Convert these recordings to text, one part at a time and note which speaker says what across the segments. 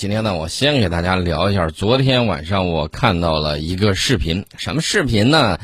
Speaker 1: 今天呢，我先给大家聊一下昨天晚上我看到了一个视频，什么视频呢？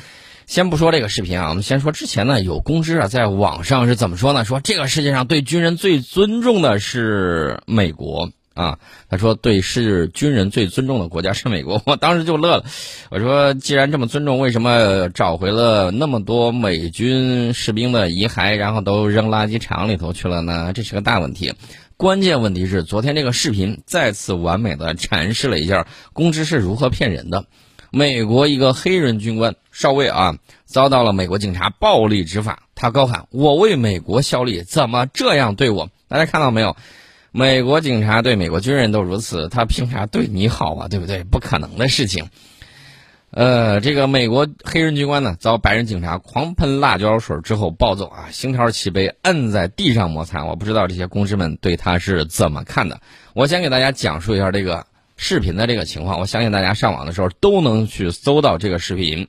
Speaker 1: 先不说这个视频啊，我们先说之前呢，有公知啊在网上是怎么说呢？说这个世界上对军人最尊重的是美国啊，他说对是军人最尊重的国家是美国，我当时就乐了，我说既然这么尊重，为什么找回了那么多美军士兵的遗骸，然后都扔垃圾场里头去了呢？这是个大问题。关键问题是，昨天这个视频再次完美的阐释了一下公知是如何骗人的。美国一个黑人军官少尉啊，遭到了美国警察暴力执法，他高喊：“我为美国效力，怎么这样对我？”大家看到没有？美国警察对美国军人都如此，他凭啥对你好啊？对不对？不可能的事情。呃，这个美国黑人军官呢，遭白人警察狂喷辣椒水之后暴走啊，星条齐飞，摁在地上摩擦。我不知道这些公知们对他是怎么看的。我先给大家讲述一下这个视频的这个情况。我相信大家上网的时候都能去搜到这个视频。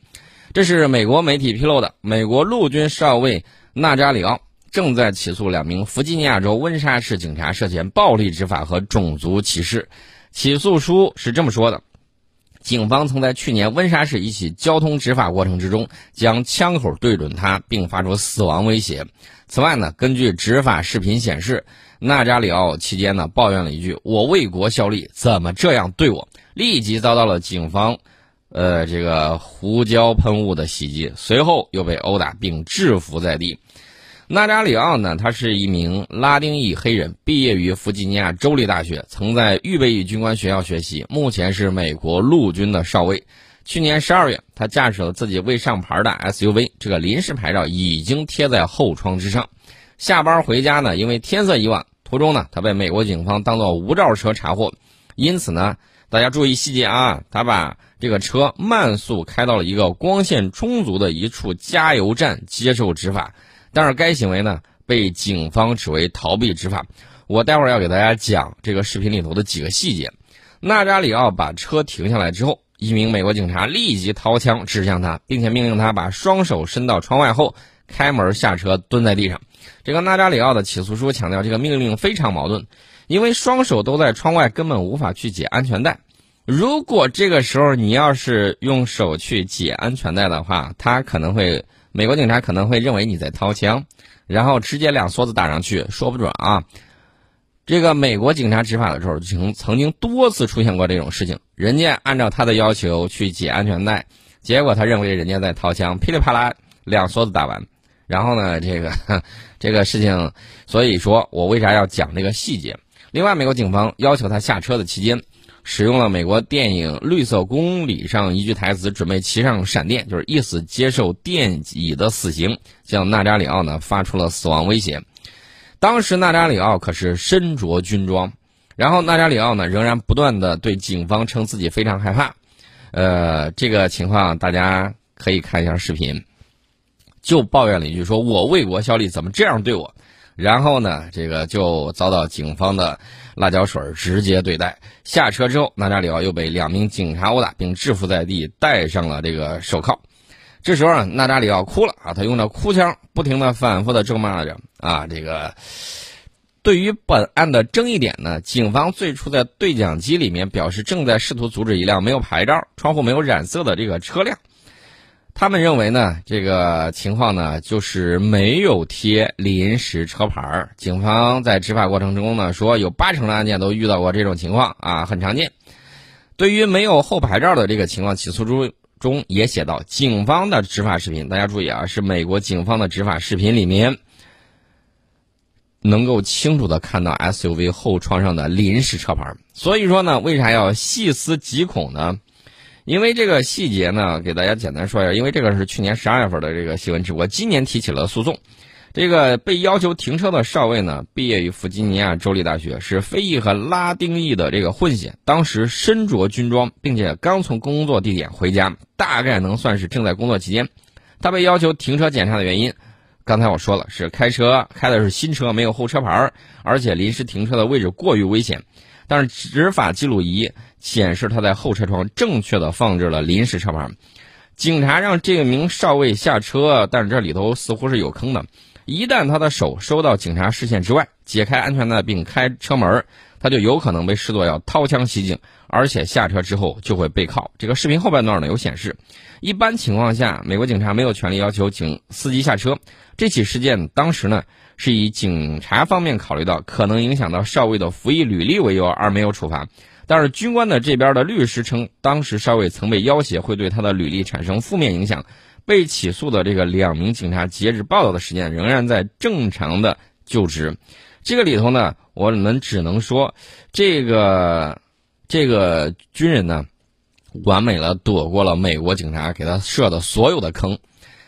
Speaker 1: 这是美国媒体披露的，美国陆军少尉纳扎里奥正在起诉两名弗吉尼亚州温莎市警察涉嫌暴力执法和种族歧视。起诉书是这么说的。警方曾在去年温莎市一起交通执法过程之中，将枪口对准他，并发出死亡威胁。此外呢，根据执法视频显示，纳扎里奥期间呢抱怨了一句：“我为国效力，怎么这样对我？”立即遭到了警方，呃，这个胡椒喷雾的袭击，随后又被殴打并制服在地。纳扎里奥呢，他是一名拉丁裔黑人，毕业于弗吉尼亚州立大学，曾在预备役军官学校学习，目前是美国陆军的少尉。去年十二月，他驾驶了自己未上牌的 SUV，这个临时牌照已经贴在后窗之上。下班回家呢，因为天色已晚，途中呢，他被美国警方当作无照车查获，因此呢，大家注意细节啊，他把这个车慢速开到了一个光线充足的一处加油站接受执法。但是该行为呢被警方指为逃避执法，我待会儿要给大家讲这个视频里头的几个细节。纳扎里奥把车停下来之后，一名美国警察立即掏枪指向他，并且命令他把双手伸到窗外后开门下车蹲在地上。这个纳扎里奥的起诉书强调，这个命令非常矛盾，因为双手都在窗外，根本无法去解安全带。如果这个时候你要是用手去解安全带的话，他可能会。美国警察可能会认为你在掏枪，然后直接两梭子打上去，说不准啊。这个美国警察执法的时候，曾曾经多次出现过这种事情。人家按照他的要求去解安全带，结果他认为人家在掏枪，噼里啪啦两梭子打完。然后呢，这个 这个事情，所以说我为啥要讲这个细节？另外，美国警方要求他下车的期间。使用了美国电影《绿色公理》上一句台词，准备骑上闪电，就是意思接受电椅的死刑，向纳扎里奥呢发出了死亡威胁。当时纳扎里奥可是身着军装，然后纳扎里奥呢仍然不断的对警方称自己非常害怕。呃，这个情况大家可以看一下视频，就抱怨了一句：“说我为国效力，怎么这样对我？”然后呢，这个就遭到警方的辣椒水直接对待。下车之后，纳扎里奥又被两名警察殴打，并制服在地，戴上了这个手铐。这时候啊，纳扎里奥哭了啊，他用着哭腔，不停的、反复的咒骂着啊。这个对于本案的争议点呢，警方最初在对讲机里面表示，正在试图阻止一辆没有牌照、窗户没有染色的这个车辆。他们认为呢，这个情况呢，就是没有贴临时车牌儿。警方在执法过程中呢，说有八成的案件都遇到过这种情况啊，很常见。对于没有后牌照的这个情况，起诉书中也写到，警方的执法视频，大家注意啊，是美国警方的执法视频里面，能够清楚的看到 SUV 后窗上的临时车牌。所以说呢，为啥要细思极恐呢？因为这个细节呢，给大家简单说一下。因为这个是去年十二月份的这个新闻，直播今年提起了诉讼。这个被要求停车的少尉呢，毕业于弗吉尼亚州立大学，是非裔和拉丁裔的这个混血。当时身着军装，并且刚从工作地点回家，大概能算是正在工作期间。他被要求停车检查的原因，刚才我说了，是开车开的是新车，没有后车牌，而且临时停车的位置过于危险。但是执法记录仪 显示他在后车窗正确的放置了临时车牌，警察让这名少尉下车，但是这里头似乎是有坑的，一旦他的手收到警察视线之外，解开安全带并开车门，他就有可能被视作要掏枪袭警，而且下车之后就会被铐。这个视频后半段呢有显示，一般情况下，美国警察没有权利要求警司机下车。这起事件当时呢是以警察方面考虑到可能影响到少尉的服役履历为由而没有处罚。但是军官的这边的律师称，当时少尉曾被要挟，会对他的履历产生负面影响。被起诉的这个两名警察，截止报道的时间仍然在正常的就职。这个里头呢，我们只能说，这个这个军人呢，完美了躲过了美国警察给他设的所有的坑。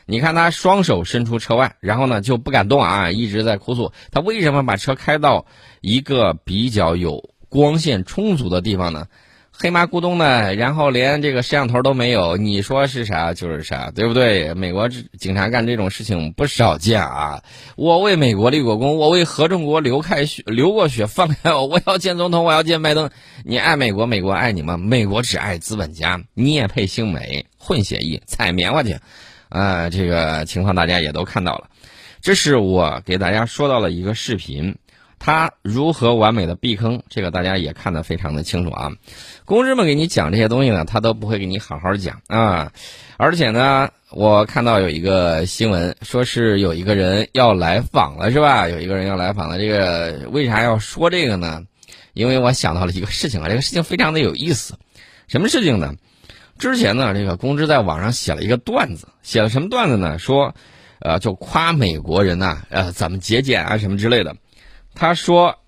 Speaker 1: 你看他双手伸出车外，然后呢就不敢动啊，一直在哭诉。他为什么把车开到一个比较有？光线充足的地方呢，黑麻咕咚的，然后连这个摄像头都没有，你说是啥就是啥，对不对？美国警察干这种事情不少见啊！我为美国立过功，我为合众国流开血流过血，放开我！我要见总统，我要见拜登。你爱美国，美国爱你吗？美国只爱资本家，你也配姓美？混血裔，踩棉花去！啊，这个情况大家也都看到了。这是我给大家说到了一个视频。他如何完美的避坑？这个大家也看得非常的清楚啊。公知们给你讲这些东西呢，他都不会给你好好讲啊。而且呢，我看到有一个新闻，说是有一个人要来访了，是吧？有一个人要来访了。这个为啥要说这个呢？因为我想到了一个事情啊，这个事情非常的有意思。什么事情呢？之前呢，这个公知在网上写了一个段子，写了什么段子呢？说，呃，就夸美国人呐，呃，怎么节俭啊，什么之类的。他说：“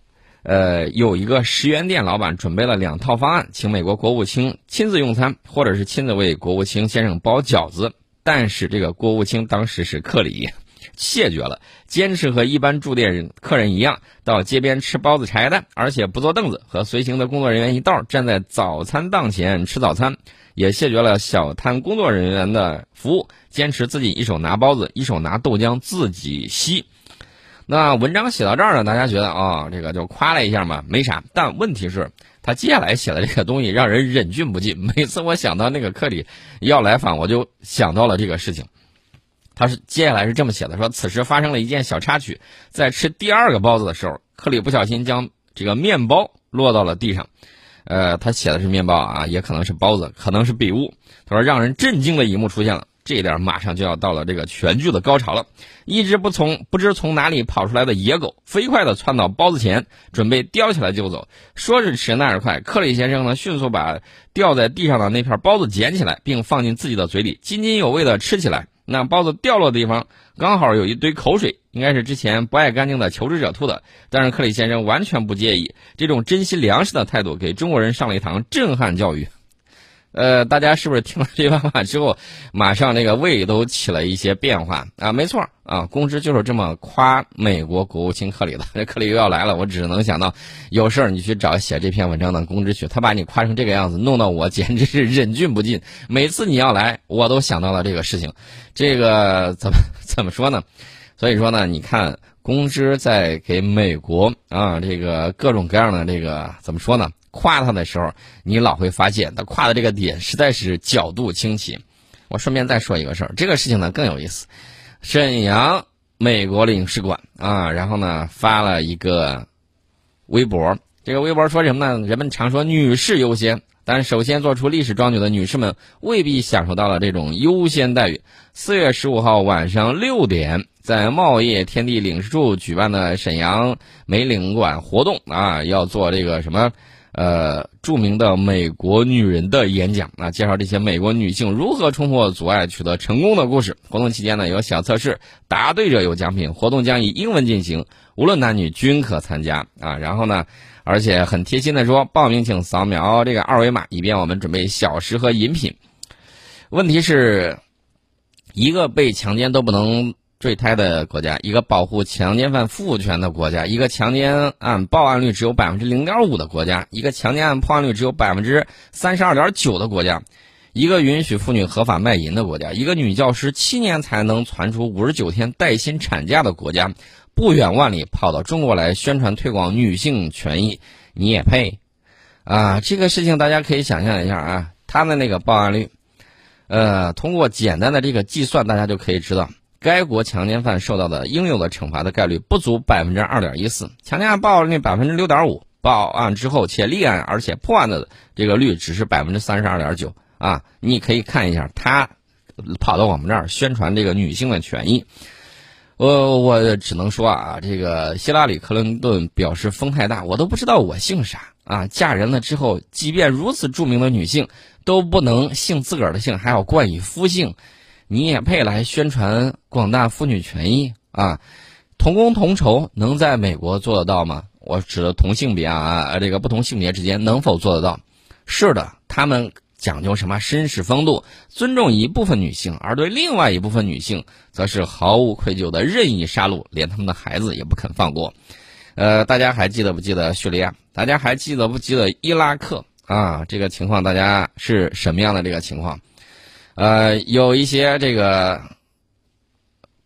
Speaker 1: 呃，有一个十元店老板准备了两套方案，请美国国务卿亲自用餐，或者是亲自为国务卿先生包饺子。但是这个国务卿当时是克里，谢绝了，坚持和一般住店人客人一样，到街边吃包子、茶叶蛋，而且不坐凳子，和随行的工作人员一道站在早餐档前吃早餐，也谢绝了小摊工作人员的服务，坚持自己一手拿包子，一手拿豆浆自己吸。”那文章写到这儿呢，大家觉得啊，这个就夸了一下嘛，没啥。但问题是，他接下来写的这个东西让人忍俊不禁。每次我想到那个克里要来访，我就想到了这个事情。他是接下来是这么写的：说此时发生了一件小插曲，在吃第二个包子的时候，克里不小心将这个面包落到了地上。呃，他写的是面包啊，也可能是包子，可能是笔误。他说，让人震惊的一幕出现了。这一点马上就要到了这个全剧的高潮了，一只不从不知从哪里跑出来的野狗飞快地窜到包子前，准备叼起来就走。说时迟，那时快，克里先生呢迅速把掉在地上的那片包子捡起来，并放进自己的嘴里，津津有味地吃起来。那包子掉落的地方刚好有一堆口水，应该是之前不爱干净的求职者吐的。但是克里先生完全不介意，这种珍惜粮食的态度给中国人上了一堂震撼教育。呃，大家是不是听了这番话之后，马上那个胃都起了一些变化啊？没错啊，公知就是这么夸美国国务卿克里的。这 克里又要来了，我只能想到，有事儿你去找写这篇文章的公知去，他把你夸成这个样子，弄到我简直是忍俊不禁。每次你要来，我都想到了这个事情，这个 怎么怎么说呢？所以说呢，你看公知在给美国啊这个各种各样的这个怎么说呢？夸他的时候，你老会发现他夸的这个点实在是角度清奇。我顺便再说一个事儿，这个事情呢更有意思。沈阳美国领事馆啊，然后呢发了一个微博，这个微博说什么呢？人们常说女士优先，但首先做出历史壮举的女士们未必享受到了这种优先待遇。四月十五号晚上六点，在茂业天地领事处举办的沈阳美领馆活动啊，要做这个什么？呃，著名的美国女人的演讲啊，介绍这些美国女性如何冲破阻碍取得成功的故事。活动期间呢，有小测试，答对者有奖品。活动将以英文进行，无论男女均可参加啊。然后呢，而且很贴心的说，报名请扫描这个二维码，以便我们准备小食和饮品。问题是，一个被强奸都不能。坠胎的国家，一个保护强奸犯父权的国家，一个强奸案报案率只有百分之零点五的国家，一个强奸案破案率只有百分之三十二点九的国家，一个允许妇女合法卖淫的国家，一个女教师七年才能传出五十九天带薪产假的国家，不远万里跑到中国来宣传推广女性权益，你也配？啊，这个事情大家可以想象一下啊，他的那个报案率，呃，通过简单的这个计算，大家就可以知道。该国强奸犯受到的应有的惩罚的概率不足百分之二点一四，强奸案报案率百分之六点五，报案之后且立案而且破案的这个率只是百分之三十二点九啊！你可以看一下，他跑到我们这儿宣传这个女性的权益，我我只能说啊，这个希拉里·克林顿表示风太大，我都不知道我姓啥啊！嫁人了之后，即便如此著名的女性都不能姓自个儿的姓，还要冠以夫姓。你也配来宣传广大妇女权益啊？同工同酬能在美国做得到吗？我指的同性别啊，这个不同性别之间能否做得到？是的，他们讲究什么绅士风度，尊重一部分女性，而对另外一部分女性，则是毫无愧疚的任意杀戮，连他们的孩子也不肯放过。呃，大家还记得不记得叙利亚？大家还记得不记得伊拉克啊？这个情况大家是什么样的这个情况？呃，有一些这个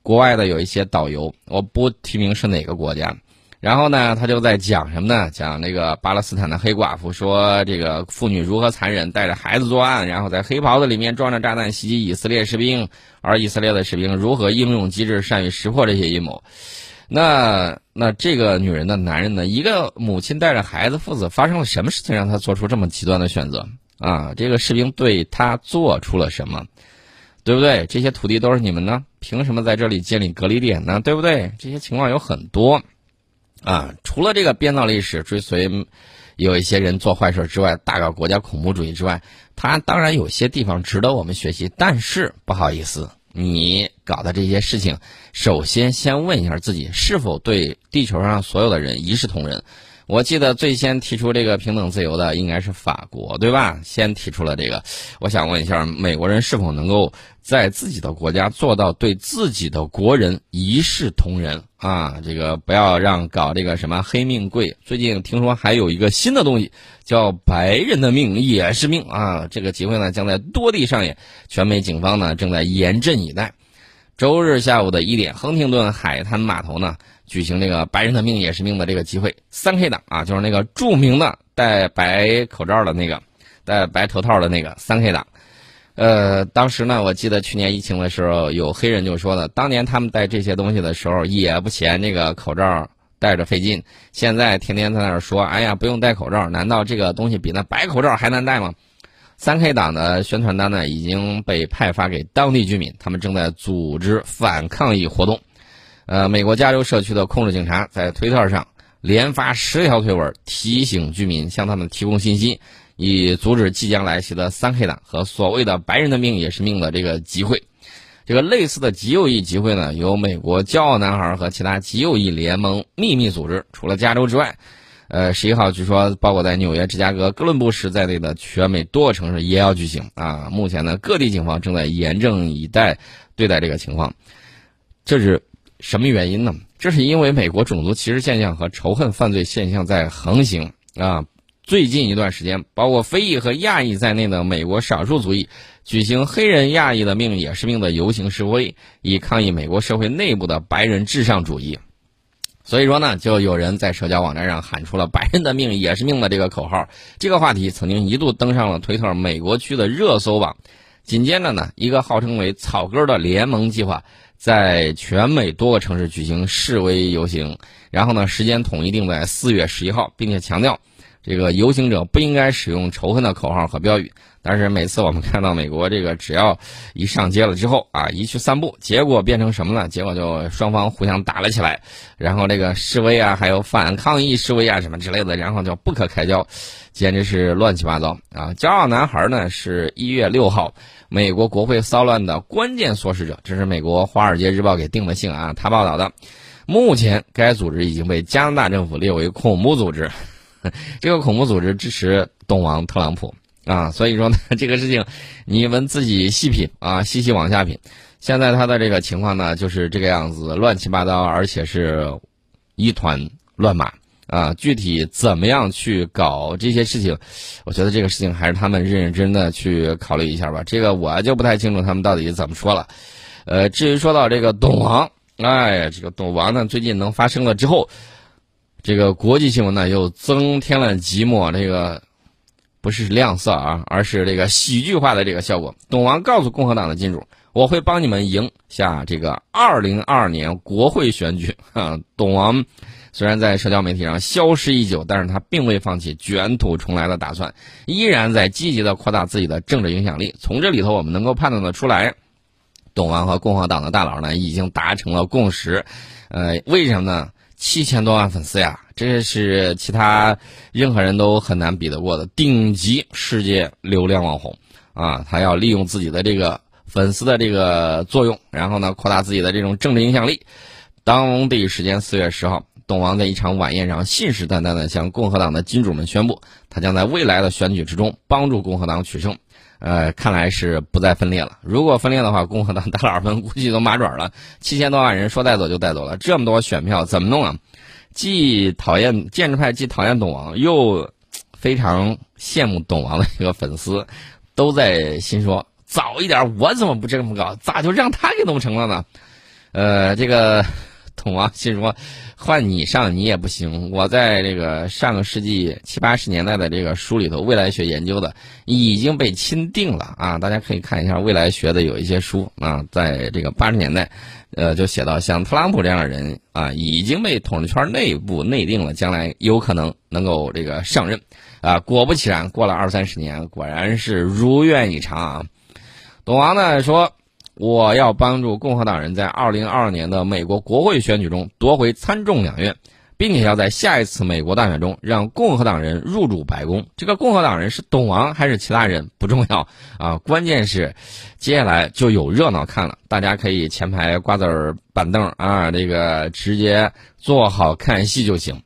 Speaker 1: 国外的有一些导游，我不提名是哪个国家，然后呢，他就在讲什么呢？讲这个巴勒斯坦的黑寡妇说，这个妇女如何残忍，带着孩子作案，然后在黑袍子里面装着炸弹袭击以色列士兵，而以色列的士兵如何应用机制，善于识破这些阴谋。那那这个女人的男人呢？一个母亲带着孩子，父子发生了什么事情，让他做出这么极端的选择？啊，这个士兵对他做出了什么，对不对？这些土地都是你们的，凭什么在这里建立隔离点呢？对不对？这些情况有很多，啊，除了这个编造历史、追随有一些人做坏事之外，大搞国家恐怖主义之外，他当然有些地方值得我们学习。但是不好意思，你搞的这些事情，首先先问一下自己，是否对地球上所有的人一视同仁。我记得最先提出这个平等自由的应该是法国，对吧？先提出了这个。我想问一下，美国人是否能够在自己的国家做到对自己的国人一视同仁啊？这个不要让搞这个什么黑命贵。最近听说还有一个新的东西，叫白人的命也是命啊！这个机会呢将在多地上演，全美警方呢正在严阵以待。周日下午的一点，亨廷顿海滩码头呢。举行这个“白人的命也是命”的这个集会，三 K 党啊，就是那个著名的戴白口罩的那个、戴白头套的那个三 K 党。呃，当时呢，我记得去年疫情的时候，有黑人就说了，当年他们戴这些东西的时候也不嫌这个口罩戴着费劲，现在天天在那儿说：“哎呀，不用戴口罩，难道这个东西比那白口罩还难戴吗？”三 K 党的宣传单呢已经被派发给当地居民，他们正在组织反抗议活动。呃，美国加州社区的控制警察在推特上连发十条推文，提醒居民向他们提供信息，以阻止即将来袭的三 K 党和所谓的“白人的命也是命”的这个集会。这个类似的极右翼集会呢，由美国骄傲男孩和其他极右翼联盟秘密组织。除了加州之外，呃，十一号据说包括在纽约、芝加哥、哥伦布市在内的全美多个城市也要举行啊。目前呢，各地警方正在严阵以待对待这个情况。这是。什么原因呢？这是因为美国种族歧视现象和仇恨犯罪现象在横行啊！最近一段时间，包括非裔和亚裔在内的美国少数族裔举行“黑人亚裔的命也是命”的游行示威，以抗议美国社会内部的白人至上主义。所以说呢，就有人在社交网站上喊出了“白人的命也是命”的这个口号。这个话题曾经一度登上了推特美国区的热搜榜。紧接着呢，一个号称为“草根”的联盟计划。在全美多个城市举行示威游行，然后呢，时间统一定在四月十一号，并且强调，这个游行者不应该使用仇恨的口号和标语。但是每次我们看到美国这个，只要一上街了之后啊，一去散步，结果变成什么呢？结果就双方互相打了起来，然后这个示威啊，还有反抗议示威啊什么之类的，然后就不可开交，简直是乱七八糟啊！骄傲男孩呢，是一月六号。美国国会骚乱的关键唆使者，这是美国《华尔街日报》给定的性啊。他报道的，目前该组织已经被加拿大政府列为恐怖组织。这个恐怖组织支持东王特朗普啊，所以说呢，这个事情你们自己细品啊，细细往下品。现在他的这个情况呢，就是这个样子，乱七八糟，而且是一团乱麻。啊，具体怎么样去搞这些事情？我觉得这个事情还是他们认认真的去考虑一下吧。这个我就不太清楚他们到底怎么说了。呃，至于说到这个董王，哎，这个董王呢，最近能发生了之后，这个国际新闻呢又增添了几抹这个不是亮色啊，而是这个喜剧化的这个效果。董王告诉共和党的金主，我会帮你们赢下这个二零二二年国会选举啊。董王虽然在社交媒体上消失已久，但是他并未放弃卷土重来的打算，依然在积极的扩大自己的政治影响力。从这里头，我们能够判断得出来，董王和共和党的大佬呢已经达成了共识。呃，为什么呢？七千多万粉丝呀，这是其他任何人都很难比得过的顶级世界流量网红啊！他要利用自己的这个粉丝的这个作用，然后呢扩大自己的这种政治影响力。当地时间四月十号，董王在一场晚宴上信誓旦旦地向共和党的金主们宣布，他将在未来的选举之中帮助共和党取胜。呃，看来是不再分裂了。如果分裂的话，共和党大佬们估计都麻爪了。七千多万人说带走就带走了，这么多选票怎么弄啊？既讨厌建制派，既讨厌董王，又非常羡慕董王的一个粉丝，都在心说：早一点我怎么不这么搞？咋就让他给弄成了呢？呃，这个 董王心说。换你上你也不行。我在这个上个世纪七八十年代的这个书里头，未来学研究的已经被钦定了啊！大家可以看一下未来学的有一些书啊，在这个八十年代，呃，就写到像特朗普这样的人啊，已经被统治圈内部内定了，将来有可能能够这个上任啊。果不其然，过了二三十年，果然是如愿以偿啊。董王呢说。我要帮助共和党人在二零二二年的美国国会选举中夺回参众两院，并且要在下一次美国大选中让共和党人入主白宫。这个共和党人是董王还是其他人不重要啊，关键是接下来就有热闹看了。大家可以前排瓜子儿板凳啊，这个直接坐好看戏就行。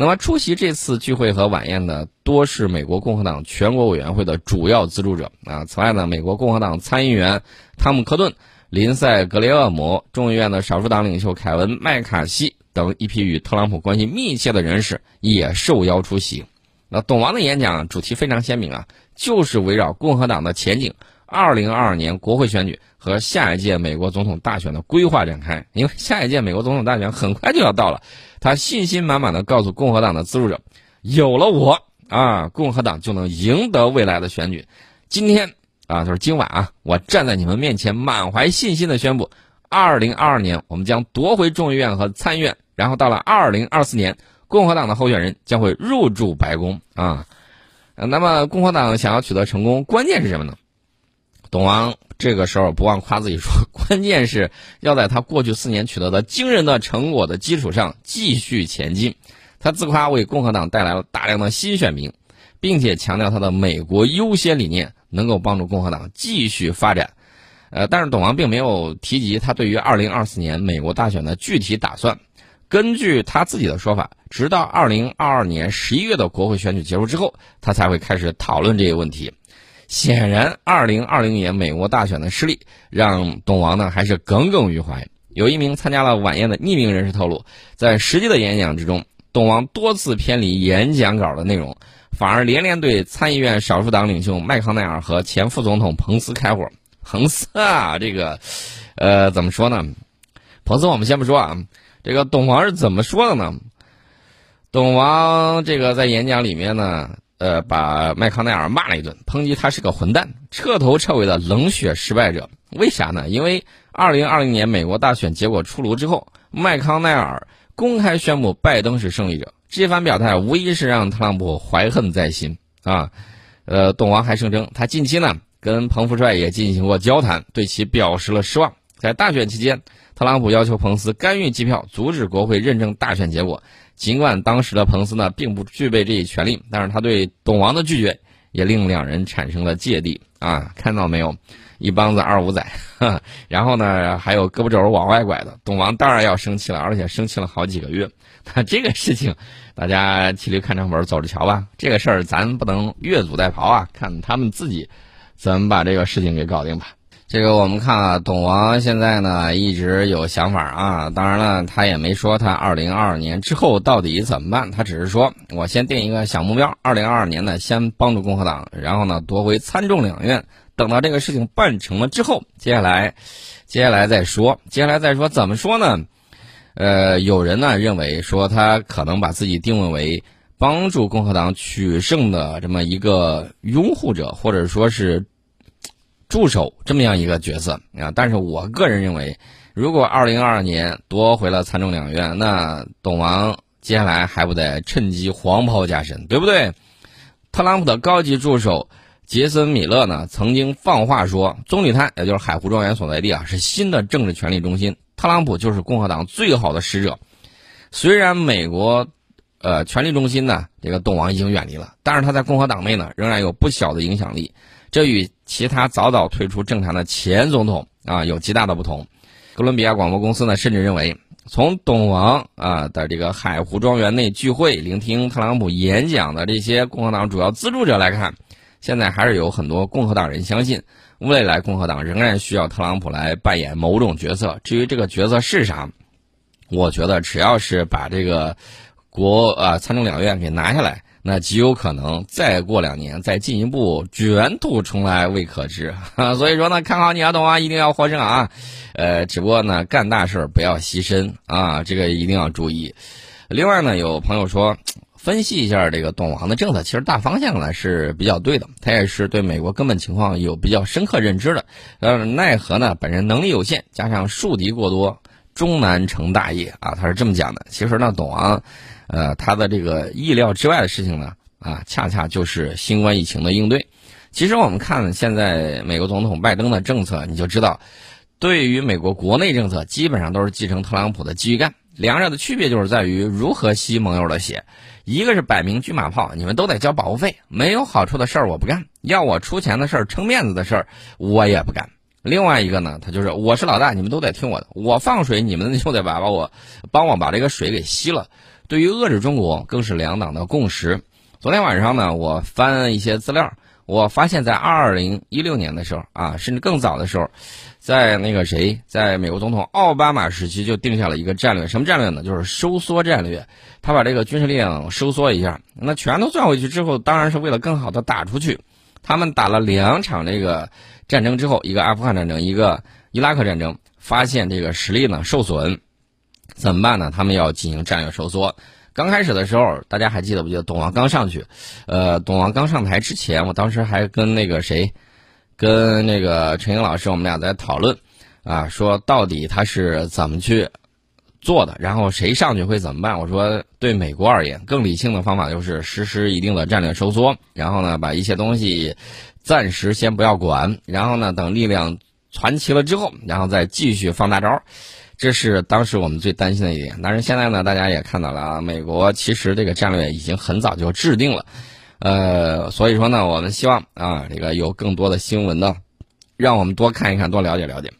Speaker 1: 那么出席这次聚会和晚宴的多是美国共和党全国委员会的主要资助者啊。此外呢，美国共和党参议员汤姆·科顿、林赛·格雷厄姆、众议院的少数党领袖凯文·麦卡锡等一批与特朗普关系密切的人士也受邀出席。那董王的演讲主题非常鲜明啊，就是围绕共和党的前景、二零二二年国会选举和下一届美国总统大选的规划展开。因为下一届美国总统大选很快就要到了。他信心满满的告诉共和党的资助者：“有了我啊，共和党就能赢得未来的选举。今天啊，就是今晚啊，我站在你们面前，满怀信心的宣布：二零二二年我们将夺回众议院和参议院，然后到了二零二四年，共和党的候选人将会入驻白宫啊。那么，共和党想要取得成功，关键是什么呢？董王。”这个时候不忘夸自己说，关键是要在他过去四年取得的惊人的成果的基础上继续前进。他自夸为共和党带来了大量的新选民，并且强调他的美国优先理念能够帮助共和党继续发展。呃，但是董王并没有提及他对于二零二四年美国大选的具体打算。根据他自己的说法，直到二零二二年十一月的国会选举结束之后，他才会开始讨论这个问题。显然，二零二零年美国大选的失利让董王呢还是耿耿于怀。有一名参加了晚宴的匿名人士透露，在实际的演讲之中，董王多次偏离演讲稿的内容，反而连连对参议院少数党领袖麦康奈尔和前副总统彭斯开火。彭斯啊，这个，呃，怎么说呢？彭斯我们先不说啊，这个董王是怎么说的呢？董王这个在演讲里面呢。呃，把麦康奈尔骂了一顿，抨击他是个混蛋，彻头彻尾的冷血失败者。为啥呢？因为二零二零年美国大选结果出炉之后，麦康奈尔公开宣布拜登是胜利者。这番表态无疑是让特朗普怀恨在心啊。呃，董王还声称，他近期呢跟彭福帅也进行过交谈，对其表示了失望。在大选期间，特朗普要求彭斯干预计票，阻止国会认证大选结果。尽管当时的彭斯呢并不具备这一权利，但是他对董王的拒绝也令两人产生了芥蒂啊！看到没有，一帮子二五仔，然后呢还有胳膊肘往外拐的，董王当然要生气了，而且生气了好几个月。那这个事情，大家骑驴看账本，走着瞧吧。这个事儿咱不能越俎代庖啊，看他们自己怎么把这个事情给搞定吧。这个我们看啊，董王现在呢一直有想法啊，当然了，他也没说他二零二二年之后到底怎么办，他只是说我先定一个小目标，二零二二年呢先帮助共和党，然后呢夺回参众两院，等到这个事情办成了之后，接下来，接下来再说，接下来再说怎么说呢？呃，有人呢认为说他可能把自己定位为帮助共和党取胜的这么一个拥护者，或者说是助手这么样一个角色啊。但是我个人认为，如果二零二二年夺回了参众两院，那董王接下来还不得趁机黄袍加身，对不对？特朗普的高级助手杰森·米勒呢，曾经放话说，棕榈滩也就是海湖庄园所在地啊，是新的政治权力中心，特朗普就是共和党最好的使者。虽然美国。呃，权力中心呢，这个董王已经远离了，但是他在共和党内呢，仍然有不小的影响力。这与其他早早退出政坛的前总统啊有极大的不同。哥伦比亚广播公司呢，甚至认为，从董王啊的这个海湖庄园内聚会、聆听特朗普演讲的这些共和党主要资助者来看，现在还是有很多共和党人相信，未来共和党仍然需要特朗普来扮演某种角色。至于这个角色是啥，我觉得只要是把这个。国啊，参众两院给拿下来，那极有可能再过两年再进一步卷土重来未可知。所以说呢，看好你啊，董啊，一定要获胜啊！呃，只不过呢，干大事不要牺牲啊，这个一定要注意。另外呢，有朋友说，分析一下这个董王的政策，其实大方向呢是比较对的，他也是对美国根本情况有比较深刻认知的。呃，奈何呢，本人能力有限，加上树敌过多，终难成大业啊，他是这么讲的。其实呢，董王。呃，他的这个意料之外的事情呢，啊，恰恰就是新冠疫情的应对。其实我们看现在美国总统拜登的政策，你就知道，对于美国国内政策，基本上都是继承特朗普的继续干。两者的区别就是在于如何吸盟友的血。一个是摆明车马炮，你们都得交保护费，没有好处的事儿我不干，要我出钱的事儿、撑面子的事儿我也不干。另外一个呢，他就是我是老大，你们都得听我的，我放水，你们就得把把我帮我把这个水给吸了。对于遏制中国，更是两党的共识。昨天晚上呢，我翻一些资料，我发现，在二零一六年的时候啊，甚至更早的时候，在那个谁，在美国总统奥巴马时期就定下了一个战略，什么战略呢？就是收缩战略。他把这个军事力量收缩一下，那全都算回去之后，当然是为了更好的打出去。他们打了两场这个战争之后，一个阿富汗战争，一个伊拉克战争，发现这个实力呢受损。怎么办呢？他们要进行战略收缩。刚开始的时候，大家还记得不？记得董王刚上去，呃，董王刚上台之前，我当时还跟那个谁，跟那个陈英老师，我们俩在讨论，啊，说到底他是怎么去做的，然后谁上去会怎么办？我说，对美国而言，更理性的方法就是实施一定的战略收缩，然后呢，把一些东西暂时先不要管，然后呢，等力量攒齐了之后，然后再继续放大招。这是当时我们最担心的一点，但是现在呢，大家也看到了啊，美国其实这个战略已经很早就制定了，呃，所以说呢，我们希望啊，这个有更多的新闻呢，让我们多看一看，多了解了解。